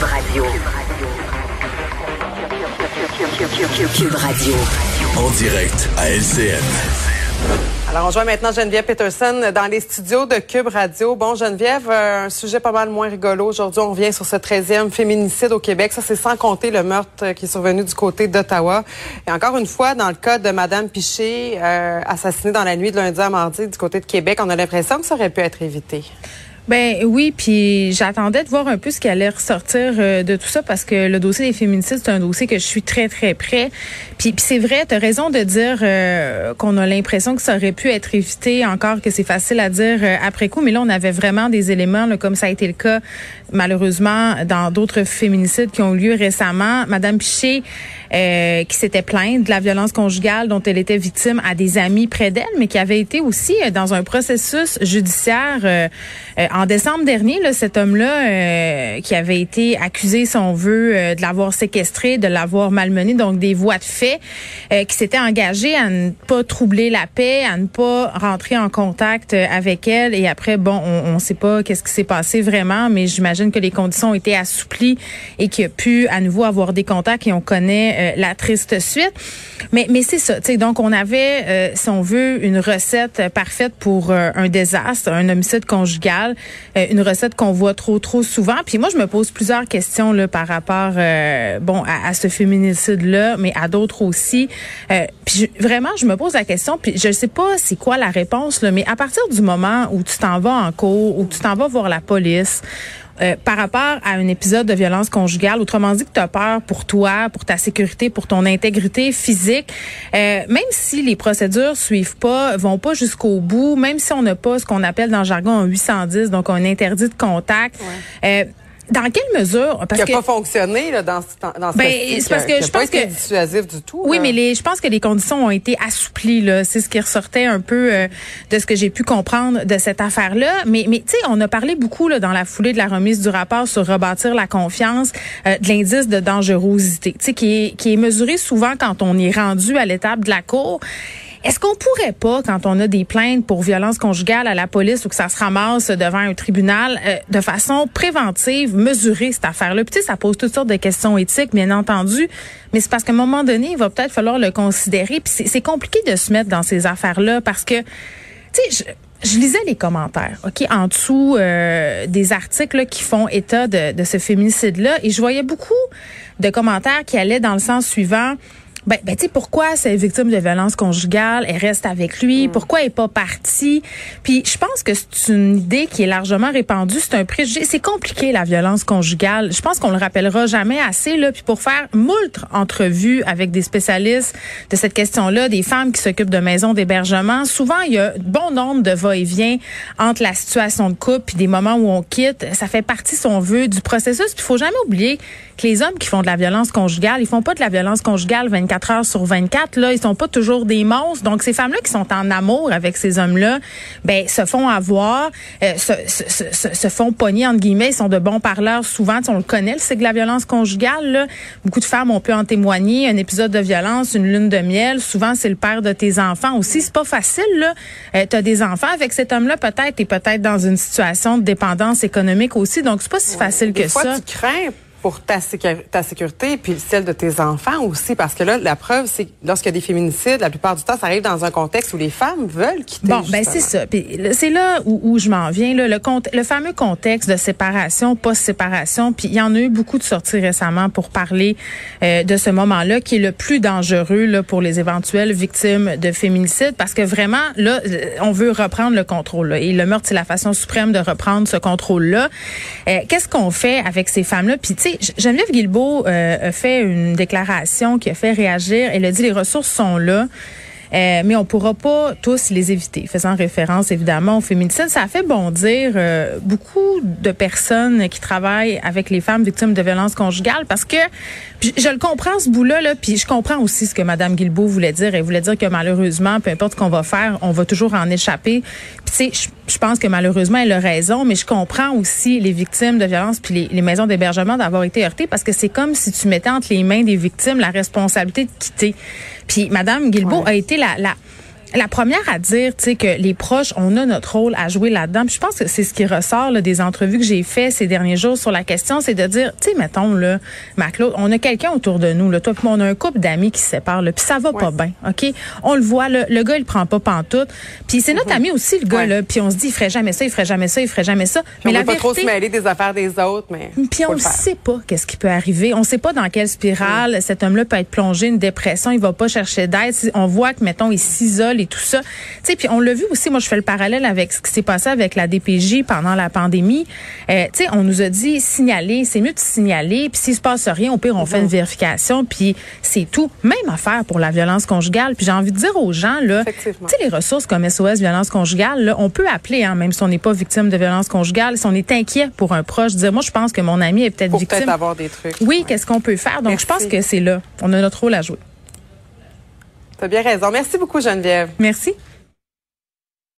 Cube Radio. Cube Radio. En direct à LCN. Alors, on joint maintenant Geneviève Peterson dans les studios de Cube Radio. Bon, Geneviève, euh, un sujet pas mal moins rigolo. Aujourd'hui, on revient sur ce 13e féminicide au Québec. Ça, c'est sans compter le meurtre qui est survenu du côté d'Ottawa. Et encore une fois, dans le cas de Madame Piché, euh, assassinée dans la nuit de lundi à mardi du côté de Québec, on a l'impression que ça aurait pu être évité. Ben oui, puis j'attendais de voir un peu ce qui allait ressortir euh, de tout ça parce que le dossier des féminicides, c'est un dossier que je suis très, très près. Puis, c'est vrai, tu as raison de dire euh, qu'on a l'impression que ça aurait pu être évité, encore que c'est facile à dire euh, après coup, mais là, on avait vraiment des éléments, là, comme ça a été le cas malheureusement dans d'autres féminicides qui ont eu lieu récemment. Madame Piché, qui s'était plainte de la violence conjugale dont elle était victime à des amis près d'elle, mais qui avait été aussi dans un processus judiciaire en décembre dernier, là, cet homme-là euh, qui avait été accusé, si on veut, euh, de l'avoir séquestré, de l'avoir malmené, donc des voies de fait, euh, qui s'était engagé à ne pas troubler la paix, à ne pas rentrer en contact avec elle. Et après, bon, on ne sait pas qu'est-ce qui s'est passé vraiment, mais j'imagine que les conditions ont été assouplies et qu'il a pu à nouveau avoir des contacts et on connaît la triste suite. Mais, mais c'est ça, donc on avait, si on veut, une recette parfaite pour un désastre, un homicide conjugal. Euh, une recette qu'on voit trop trop souvent. Puis moi, je me pose plusieurs questions là par rapport euh, bon à, ce féminicide là, mais à d'autres aussi. Euh, puis vraiment, je me pose la question. Puis je sais pas c'est quoi la réponse là, mais à partir du moment où tu t'en vas en cours, où tu t'en vas voir la police, euh, par rapport à un épisode de violence conjugale, autrement dit que tu as peur pour toi, pour ta sécurité, pour ton intégrité physique, euh, même si les procédures suivent pas, vont pas jusqu'au bout, même si on n'a pas ce qu'on appelle dans le jargon un 810, donc un interdit de contact, euh, dans quelle mesure? Parce qui n'a pas fonctionné là, dans dans ben, c'est parce que je pense que dissuasif du tout. Oui, mais les, je pense que les conditions ont été assouplies là. C'est ce qui ressortait un peu euh, de ce que j'ai pu comprendre de cette affaire-là. Mais mais tu sais, on a parlé beaucoup là dans la foulée de la remise du rapport sur rebâtir la confiance, euh, de l'indice de dangerosité, tu sais qui est qui est mesuré souvent quand on est rendu à l'étape de la cour. Est-ce qu'on pourrait pas, quand on a des plaintes pour violence conjugale à la police ou que ça se ramasse devant un tribunal, euh, de façon préventive, mesurer cette affaire-là? Puis ça pose toutes sortes de questions éthiques, bien entendu, mais c'est parce qu'à un moment donné, il va peut-être falloir le considérer. Puis c'est compliqué de se mettre dans ces affaires-là parce que, tu sais, je, lisais les commentaires, OK, en dessous euh, des articles qui font état de, de ce féminicide-là, et je voyais beaucoup de commentaires qui allaient dans le sens suivant. Ben, ben tu sais, pourquoi cette victime de violence conjugale, elle reste avec lui? Mm. Pourquoi elle est pas partie? Puis je pense que c'est une idée qui est largement répandue. C'est un préjugé. C'est compliqué, la violence conjugale. Je pense qu'on le rappellera jamais assez, là. Puis pour faire moult entrevues avec des spécialistes de cette question-là, des femmes qui s'occupent de maisons d'hébergement, souvent, il y a bon nombre de va-et-vient entre la situation de couple puis des moments où on quitte. Ça fait partie, si on veut, du processus. Puis il faut jamais oublier que les hommes qui font de la violence conjugale, ils font pas de la violence conjugale 24 heures sur 24. Là, ils sont pas toujours des monstres. Donc, ces femmes-là qui sont en amour avec ces hommes-là, ben, se font avoir, euh, se, se, se, font pogner, entre guillemets. Ils sont de bons parleurs souvent. on le connaît, c'est de la violence conjugale. Là. Beaucoup de femmes ont pu en témoigner. Un épisode de violence, une lune de miel. Souvent, c'est le père de tes enfants aussi. C'est pas facile, là. Euh, tu as des enfants avec cet homme-là, peut-être. et peut-être dans une situation de dépendance économique aussi. Donc, c'est pas si facile que fois, ça. Tu crains pour ta, ta sécurité puis celle de tes enfants aussi parce que là la preuve c'est que lorsqu'il y a des féminicides la plupart du temps ça arrive dans un contexte où les femmes veulent quitter Bon ben c'est ça. Puis c'est là où, où je m'en viens là, le le fameux contexte de séparation post-séparation puis il y en a eu beaucoup de sorties récemment pour parler euh, de ce moment-là qui est le plus dangereux là pour les éventuelles victimes de féminicide parce que vraiment là euh, on veut reprendre le contrôle là, et le meurtre c'est la façon suprême de reprendre ce contrôle là euh, qu'est-ce qu'on fait avec ces femmes là puis Geneviève Guilbeault euh, a fait une déclaration qui a fait réagir. Elle a dit les ressources sont là. Euh, mais on pourra pas tous les éviter. Faisant référence évidemment au féminicide, ça a fait bondir euh, beaucoup de personnes qui travaillent avec les femmes victimes de violences conjugales parce que je, le comprends ce bout-là, là, puis je comprends aussi ce que Madame Guilbeault voulait dire. Elle voulait dire que malheureusement, peu importe ce qu'on va faire, on va toujours en échapper. Puis je, je pense que malheureusement elle a raison, mais je comprends aussi les victimes de violences puis les maisons d'hébergement d'avoir été heurtées parce que c'est comme si tu mettais entre les mains des victimes la responsabilité de quitter. Puis Madame Guilbeault a été la, la la première à dire, tu sais, que les proches, on a notre rôle à jouer là-dedans. Puis je pense que c'est ce qui ressort là, des entrevues que j'ai fait ces derniers jours sur la question, c'est de dire, tu sais, mettons là, Maclo, on a quelqu'un autour de nous, là, toi, on a un couple d'amis qui se séparent, là, puis ça va pas bien, ok? On le voit, là, le gars il prend pas pantoute, puis c'est notre mm-hmm. ami aussi le gars là, puis on se dit il ferait jamais ça, il ferait jamais ça, il ferait jamais ça. mais on la pas trop se mêler des affaires des autres, mais puis on ne sait pas qu'est-ce qui peut arriver, on sait pas dans quelle spirale mm. cet homme-là peut être plongé, une dépression, il va pas chercher d'aide. On voit que mettons il s'isole et tout ça. Tu sais, puis on l'a vu aussi. Moi, je fais le parallèle avec ce qui s'est passé avec la DPJ pendant la pandémie. Euh, tu sais, on nous a dit signaler, c'est mieux de signaler. Puis s'il se passe rien, au pire, on fait une vérification. Puis c'est tout. Même affaire pour la violence conjugale. Puis j'ai envie de dire aux gens là, tu sais, les ressources comme SOS violence conjugale, là, on peut appeler, hein, même si on n'est pas victime de violence conjugale, si on est inquiet pour un proche, dire moi, je pense que mon ami est peut-être victime. Peut-être avoir des trucs. Oui, qu'est-ce qu'on peut faire? Donc, je pense que c'est là. On a notre rôle à jouer. Tu as bien raison. Merci beaucoup, Geneviève. Merci.